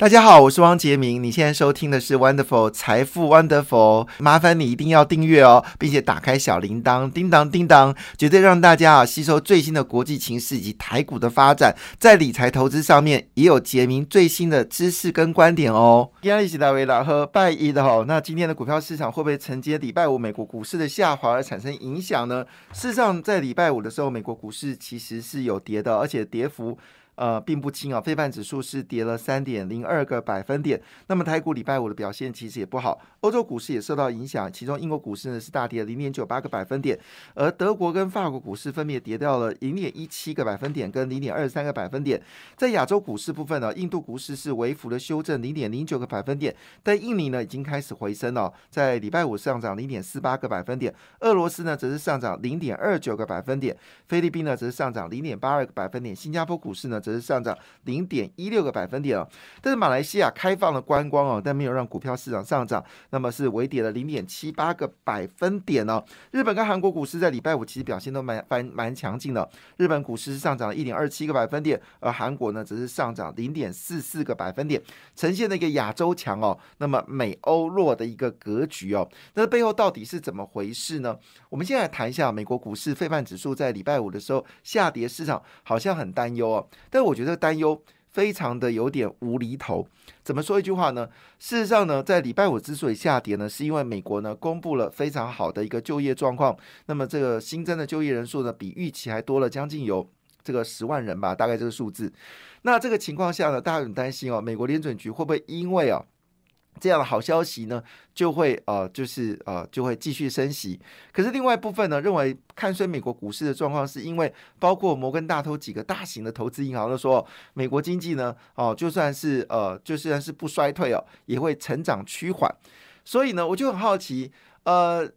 大家好，我是汪杰明。你现在收听的是 Wonderful 财富 Wonderful，麻烦你一定要订阅哦，并且打开小铃铛，叮当叮当，绝对让大家啊吸收最新的国际情势以及台股的发展，在理财投资上面也有杰明最新的知识跟观点哦。今天一起来为了和拜一的哈，那今天的股票市场会不会承接礼拜五美国股市的下滑而产生影响呢？事实上，在礼拜五的时候，美国股市其实是有跌的，而且跌幅。呃，并不轻啊，非半指数是跌了三点零二个百分点。那么台股礼拜五的表现其实也不好，欧洲股市也受到影响，其中英国股市呢是大跌零点九八个百分点，而德国跟法国股市分别跌掉了零点一七个百分点跟零点二三个百分点。在亚洲股市部分呢，印度股市是微幅的修正零点零九个百分点，但印尼呢已经开始回升了，在礼拜五上涨零点四八个百分点，俄罗斯呢则是上涨零点二九个百分点，菲律宾呢则是上涨零点八二个百分点，新加坡股市呢则是上涨零点一六个百分点哦，但是马来西亚开放了观光哦，但没有让股票市场上涨，那么是微跌了零点七八个百分点哦。日本跟韩国股市在礼拜五其实表现都蛮蛮蛮强劲的，日本股市是上涨了一点二七个百分点，而韩国呢则是上涨零点四四个百分点，呈现了一个亚洲强哦，那么美欧弱的一个格局哦。那背后到底是怎么回事呢？我们现在来谈一下美国股市费曼指数在礼拜五的时候下跌，市场好像很担忧哦，但我觉得。担忧非常的有点无厘头，怎么说一句话呢？事实上呢，在礼拜五之所以下跌呢，是因为美国呢公布了非常好的一个就业状况，那么这个新增的就业人数呢，比预期还多了将近有这个十万人吧，大概这个数字。那这个情况下呢，大家很担心哦，美国联准局会不会因为啊？这样的好消息呢，就会呃，就是呃，就会继续升息。可是另外一部分呢，认为看衰美国股市的状况，是因为包括摩根大通几个大型的投资银行都说，美国经济呢，哦，就算是呃，就算是不衰退哦，也会成长趋缓。所以呢，我就很好奇，呃，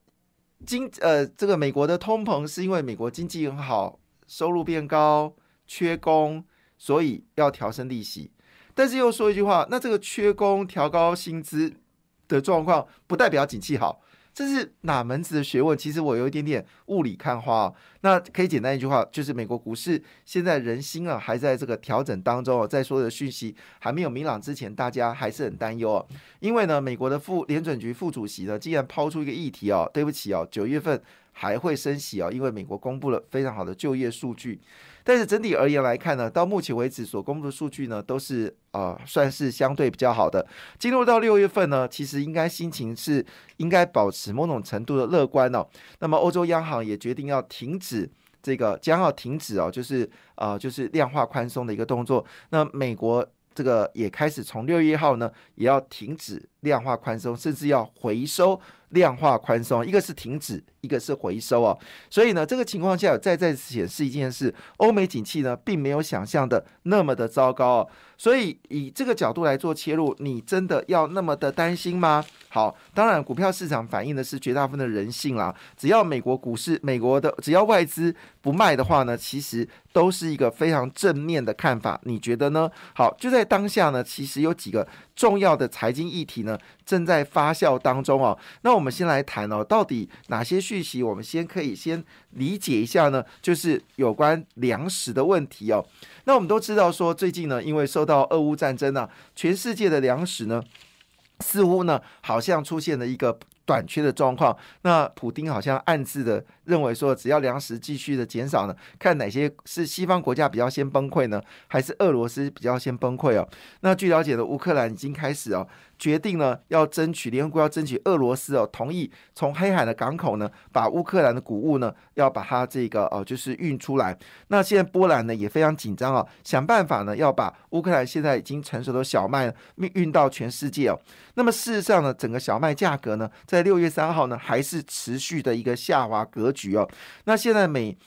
经呃，这个美国的通膨是因为美国经济很好，收入变高，缺工，所以要调升利息。但是又说一句话，那这个缺工调高薪资的状况，不代表景气好，这是哪门子的学问？其实我有一点点雾里看花。那可以简单一句话，就是美国股市现在人心啊，还在这个调整当中哦，在所有的讯息还没有明朗之前，大家还是很担忧哦。因为呢，美国的副联准局副主席呢，竟然抛出一个议题哦，对不起哦，九月份还会升息哦，因为美国公布了非常好的就业数据。但是整体而言来看呢，到目前为止所公布的数据呢，都是呃算是相对比较好的。进入到六月份呢，其实应该心情是应该保持某种程度的乐观哦。那么欧洲央行也决定要停止这个将要停止哦，就是呃就是量化宽松的一个动作。那美国这个也开始从六月一号呢，也要停止量化宽松，甚至要回收。量化宽松，一个是停止，一个是回收哦。所以呢，这个情况下再再次显示一件事：欧美景气呢，并没有想象的那么的糟糕哦。所以以这个角度来做切入，你真的要那么的担心吗？好，当然股票市场反映的是绝大部分的人性啦。只要美国股市、美国的只要外资不卖的话呢，其实都是一个非常正面的看法。你觉得呢？好，就在当下呢，其实有几个重要的财经议题呢，正在发酵当中哦。那我们先来谈哦，到底哪些讯息我们先可以先理解一下呢？就是有关粮食的问题哦。那我们都知道说，最近呢，因为受到俄乌战争呢，全世界的粮食呢。似乎呢，好像出现了一个短缺的状况。那普丁好像暗自的认为说，只要粮食继续的减少呢，看哪些是西方国家比较先崩溃呢，还是俄罗斯比较先崩溃哦？那据了解的，乌克兰已经开始哦。决定呢，要争取联合国要争取俄罗斯哦，同意从黑海的港口呢，把乌克兰的谷物呢，要把它这个哦，就是运出来。那现在波兰呢也非常紧张哦，想办法呢，要把乌克兰现在已经成熟的小麦运运到全世界哦。那么事实上呢，整个小麦价格呢，在六月三号呢，还是持续的一个下滑格局哦。那现在每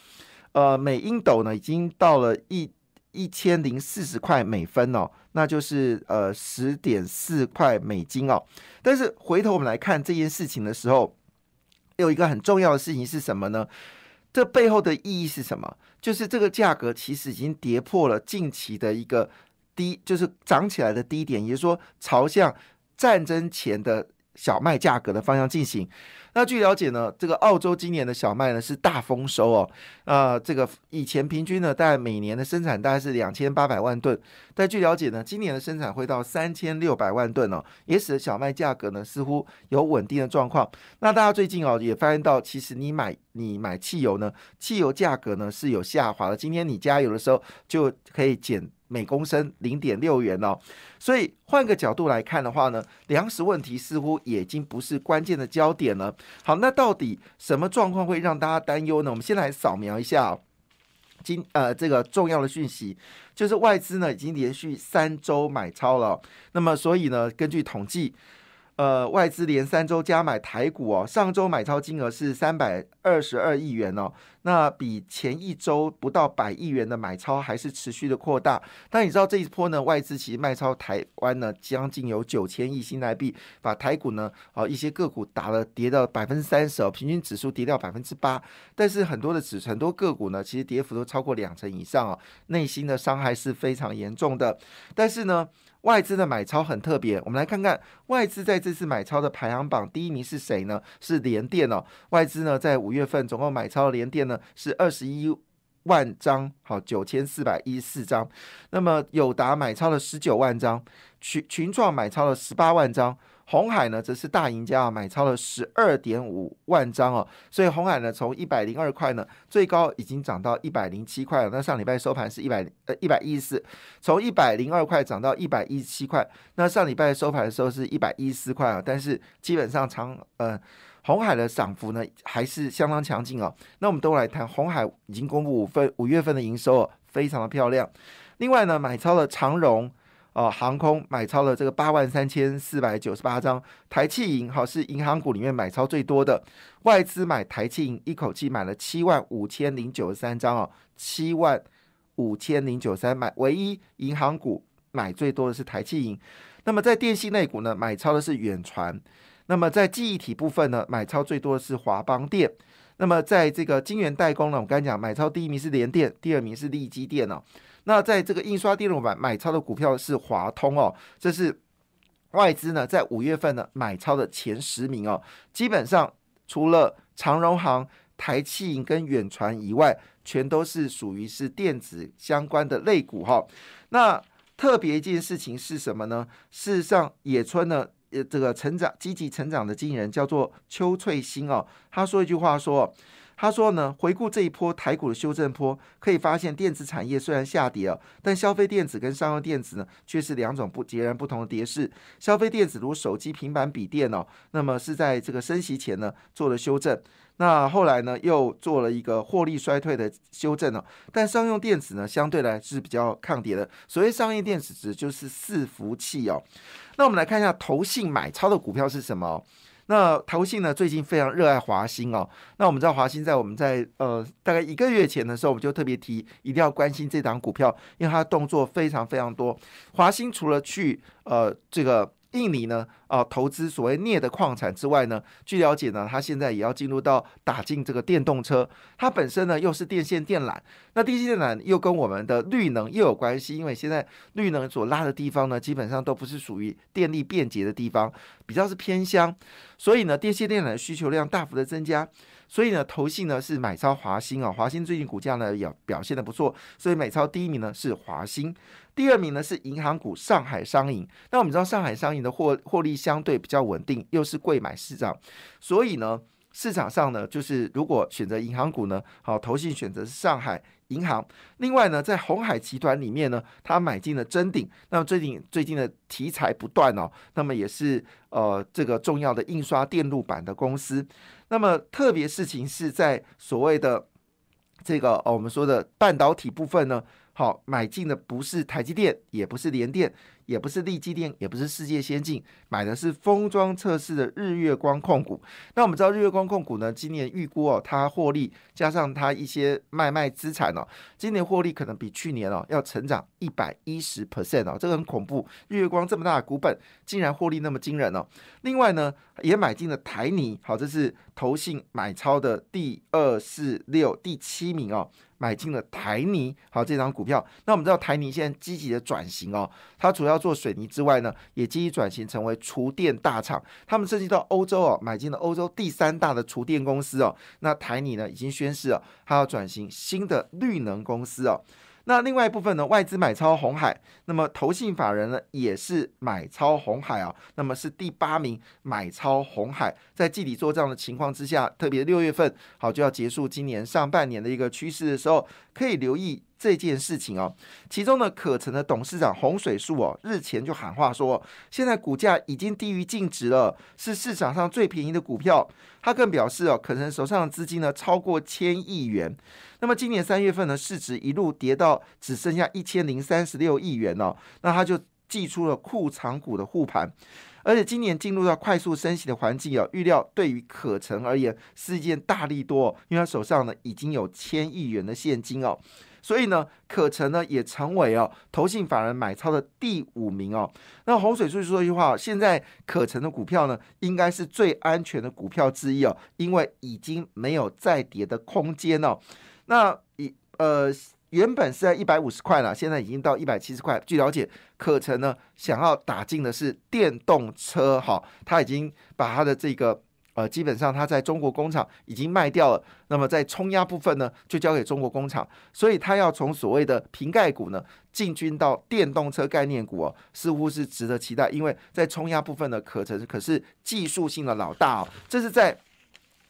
呃每英斗呢，已经到了一。一千零四十块美分哦，那就是呃十点四块美金哦。但是回头我们来看这件事情的时候，有一个很重要的事情是什么呢？这背后的意义是什么？就是这个价格其实已经跌破了近期的一个低，就是涨起来的低点，也就是说朝向战争前的小麦价格的方向进行。那据了解呢，这个澳洲今年的小麦呢是大丰收哦。呃，这个以前平均呢，大概每年的生产大概是两千八百万吨，但据了解呢，今年的生产会到三千六百万吨哦，也使得小麦价格呢似乎有稳定的状况。那大家最近哦也发现到，其实你买你买汽油呢，汽油价格呢是有下滑的。今天你加油的时候就可以减。每公升零点六元哦，所以换个角度来看的话呢，粮食问题似乎已经不是关键的焦点了。好，那到底什么状况会让大家担忧呢？我们先来扫描一下今呃这个重要的讯息，就是外资呢已经连续三周买超了。那么所以呢，根据统计。呃，外资连三周加买台股哦，上周买超金额是三百二十二亿元哦，那比前一周不到百亿元的买超还是持续的扩大。但你知道这一波呢，外资其实卖超台湾呢，将近有九千亿新台币，把台股呢，啊一些个股打了跌到百分之三十哦，平均指数跌掉百分之八。但是很多的指很多个股呢，其实跌幅都超过两成以上哦，内心的伤害是非常严重的。但是呢。外资的买超很特别，我们来看看外资在这次买超的排行榜，第一名是谁呢？是联电哦。外资呢在五月份总共买超联电呢是二十一万张，好九千四百一十四张。那么友达买超了十九万张，群群创买超了十八万张。红海呢，则是大赢家啊，买超了十二点五万张哦，所以红海呢，从一百零二块呢，最高已经涨到一百零七块了。那上礼拜收盘是一百呃一百一十四，从一百零二块涨到一百一十七块。那上礼拜收盘的时候是一百一十四块啊，但是基本上长呃红海的涨幅呢还是相当强劲哦。那我们都来谈红海已经公布五份五月份的营收哦，非常的漂亮。另外呢，买超了长荣。哦，航空买超了这个八万三千四百九十八张，台气银好是银行股里面买超最多的，外资买台气银一口气买了七万五千零九十三张哦，七万五千零九三买，唯一银行股买最多的是台气银。那么在电信类股呢，买超的是远传。那么在记忆体部分呢，买超最多的是华邦电。那么在这个晶圆代工呢，我刚才讲买超第一名是联电，第二名是利基电哦。那在这个印刷电路板买超的股票是华通哦，这是外资呢在五月份呢买超的前十名哦。基本上除了长荣行、台气银跟远传以外，全都是属于是电子相关的类股哈。那特别一件事情是什么呢？事实上，野村呢，呃，这个成长积极成长的经纪人叫做邱翠欣哦，他说一句话说。他说呢，回顾这一波台股的修正波，可以发现电子产业虽然下跌了，但消费电子跟商用电子呢，却是两种不截然不同的跌势。消费电子如手机、平板、笔电哦，那么是在这个升息前呢做了修正，那后来呢又做了一个获利衰退的修正哦。但商用电子呢，相对来是比较抗跌的。所谓商业电子指就是伺服器哦。那我们来看一下投信买超的股票是什么？那投信呢？最近非常热爱华兴哦。那我们知道华兴在我们在呃大概一个月前的时候，我们就特别提一定要关心这档股票，因为它动作非常非常多。华兴除了去呃这个。印尼呢，啊，投资所谓镍的矿产之外呢，据了解呢，它现在也要进入到打进这个电动车。它本身呢又是电线电缆，那电线电缆又跟我们的绿能又有关系，因为现在绿能所拉的地方呢，基本上都不是属于电力便捷的地方，比较是偏乡，所以呢，电线电缆的需求量大幅的增加。所以呢，投信呢是买超华兴啊，华兴最近股价呢也表现的不错，所以买超第一名呢是华兴，第二名呢是银行股上海商银。那我们知道上海商银的获获利相对比较稳定，又是贵买市场，所以呢。市场上呢，就是如果选择银行股呢，好，投信选择是上海银行。另外呢，在红海集团里面呢，他买进了真鼎。那么最近最近的题材不断哦，那么也是呃这个重要的印刷电路板的公司。那么特别事情是在所谓的这个哦，我们说的半导体部分呢。好，买进的不是台积电，也不是联电，也不是利基电，也不是世界先进，买的是封装测试的日月光控股。那我们知道日月光控股呢，今年预估哦，它获利加上它一些卖卖资产哦，今年获利可能比去年哦要成长一百一十 percent 哦，这个很恐怖。日月光这么大的股本，竟然获利那么惊人哦。另外呢，也买进了台泥，好，这是投信买超的第二四六第七名哦。买进了台泥，好这张股票。那我们知道台泥现在积极的转型哦，它主要要做水泥之外呢，也积极转型成为厨电大厂。他们涉及到欧洲哦，买进了欧洲第三大的厨电公司哦。那台泥呢，已经宣示了，它要转型新的绿能公司哦。那另外一部分呢，外资买超红海，那么投信法人呢也是买超红海啊，那么是第八名买超红海，在季底做账的情况之下，特别六月份好就要结束今年上半年的一个趋势的时候，可以留意。这件事情哦，其中呢，可成的董事长洪水树哦，日前就喊话说，现在股价已经低于净值了，是市场上最便宜的股票。他更表示哦，可成手上的资金呢超过千亿元。那么今年三月份呢，市值一路跌到只剩下一千零三十六亿元哦，那他就祭出了库藏股的护盘。而且今年进入到快速升息的环境啊，预料对于可成而言是一件大利多，因为他手上呢已经有千亿元的现金哦。所以呢，可成呢也成为哦投信法人买超的第五名哦。那洪水叔说一句话，现在可成的股票呢，应该是最安全的股票之一哦，因为已经没有再跌的空间哦。那以呃原本是在一百五十块了，现在已经到一百七十块。据了解，可成呢想要打进的是电动车，哈，他已经把他的这个。呃，基本上它在中国工厂已经卖掉了，那么在冲压部分呢，就交给中国工厂，所以它要从所谓的瓶盖股呢进军到电动车概念股哦，似乎是值得期待，因为在冲压部分呢，可成可是技术性的老大哦，这是在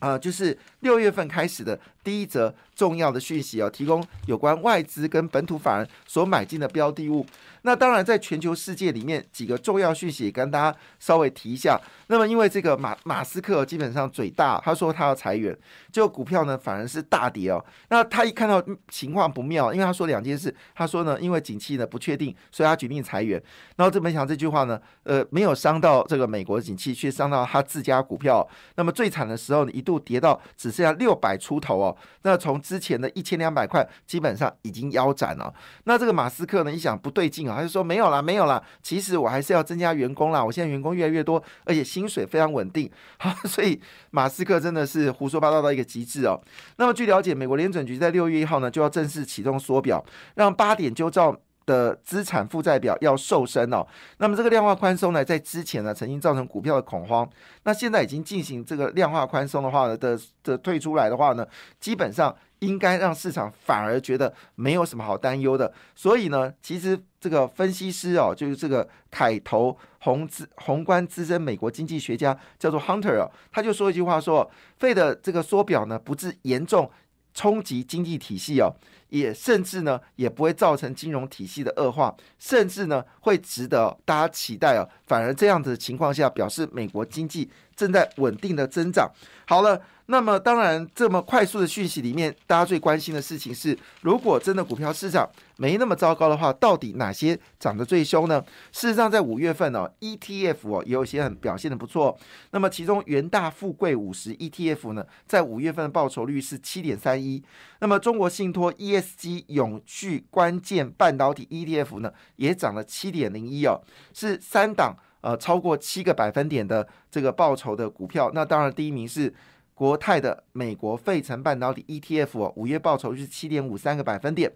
呃，就是六月份开始的第一则重要的讯息哦，提供有关外资跟本土法人所买进的标的物。那当然，在全球世界里面，几个重要讯息跟大家稍微提一下。那么，因为这个马马斯克基本上嘴大，他说他要裁员，就股票呢反而是大跌哦。那他一看到情况不妙，因为他说两件事，他说呢，因为景气呢不确定，所以他决定裁员。然后这没想这句话呢，呃，没有伤到这个美国的景气，却伤到他自家股票。那么最惨的时候呢，一度跌到只剩下六百出头哦。那从之前的一千两百块，基本上已经腰斩了。那这个马斯克呢，一想不对劲啊。他就说没有啦，没有啦。其实我还是要增加员工啦。我现在员工越来越多，而且薪水非常稳定。好，所以马斯克真的是胡说八道到一个极致哦。那么据了解，美国联准局在六月一号呢就要正式启动缩表，让八点就照的资产负债表要瘦身哦。那么这个量化宽松呢，在之前呢曾经造成股票的恐慌，那现在已经进行这个量化宽松的话呢的的退出来的话呢，基本上。应该让市场反而觉得没有什么好担忧的，所以呢，其实这个分析师哦，就是这个凯投宏资宏观资深美国经济学家叫做 Hunter 哦，他就说一句话说，费的这个缩表呢，不致严重。冲击经济体系哦，也甚至呢也不会造成金融体系的恶化，甚至呢会值得大家期待哦。反而这样子的情况下，表示美国经济正在稳定的增长。好了，那么当然这么快速的讯息里面，大家最关心的事情是，如果真的股票市场没那么糟糕的话，到底哪些涨得最凶呢？事实上，在五月份哦，ETF 哦也有些很表现的不错。那么其中元大富贵五十 ETF 呢，在五月份的报酬率是七点三。一，那么中国信托 ESG 永续关键半导体 ETF 呢，也涨了七点零一哦，是三档呃超过七个百分点的这个报酬的股票。那当然第一名是国泰的美国费城半导体 ETF 哦，五月报酬是七点五三个百分点。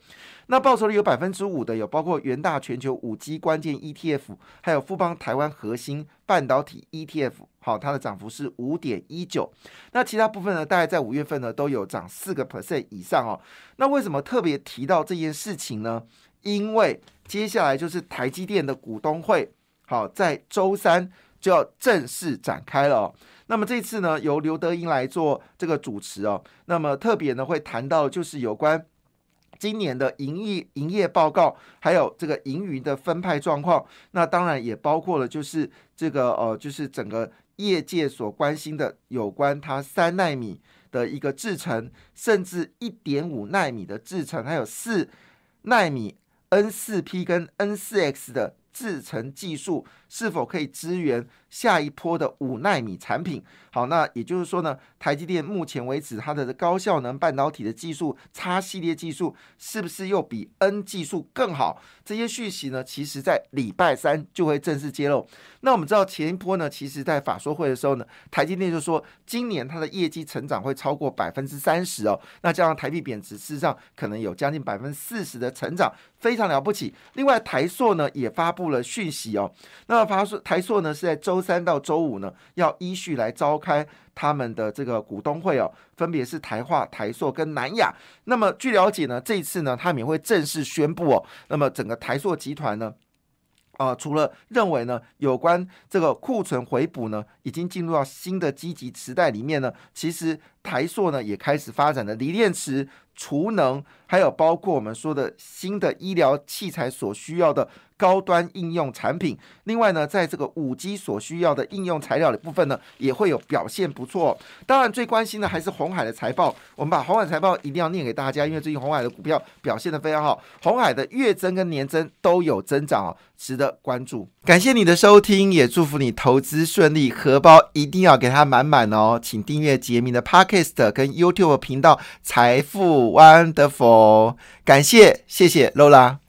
那报酬率有百分之五的有包括元大全球五 G 关键 ETF，还有富邦台湾核心半导体 ETF。好，它的涨幅是五点一九。那其他部分呢，大概在五月份呢都有涨四个 percent 以上哦。那为什么特别提到这件事情呢？因为接下来就是台积电的股东会，好，在周三就要正式展开了。哦那么这次呢，由刘德英来做这个主持哦。那么特别呢，会谈到就是有关。今年的营业营业报告，还有这个盈余的分派状况，那当然也包括了，就是这个呃，就是整个业界所关心的有关它三纳米的一个制程，甚至一点五纳米的制程，还有四纳米 N 四 P 跟 N 四 X 的。制程技术是否可以支援下一波的五纳米产品？好，那也就是说呢，台积电目前为止它的高效能半导体的技术，叉系列技术是不是又比 N 技术更好？这些讯息呢，其实在礼拜三就会正式揭露。那我们知道前一波呢，其实在法说会的时候呢，台积电就说今年它的业绩成长会超过百分之三十哦。那加上台币贬值，事实上可能有将近百分之四十的成长，非常了不起。另外，台硕呢也发布了讯息哦。那么，发塑台硕呢是在周三到周五呢要依序来召开他们的这个股东会哦，分别是台化、台塑跟南亚。那么，据了解呢，这一次呢，他们也会正式宣布哦，那么整个台塑集团呢。啊，除了认为呢，有关这个库存回补呢，已经进入到新的积极时代里面呢，其实台硕呢也开始发展的锂电池、储能，还有包括我们说的新的医疗器材所需要的。高端应用产品，另外呢，在这个五 G 所需要的应用材料的部分呢，也会有表现不错。当然，最关心的还是红海的财报。我们把红海财报一定要念给大家，因为最近红海的股票表现的非常好，红海的月增跟年增都有增长哦，值得关注。感谢你的收听，也祝福你投资顺利，荷包一定要给它满满哦。请订阅杰明的 P taste 跟 YouTube 频道财富 Wonderful。感谢，谢谢 Lola。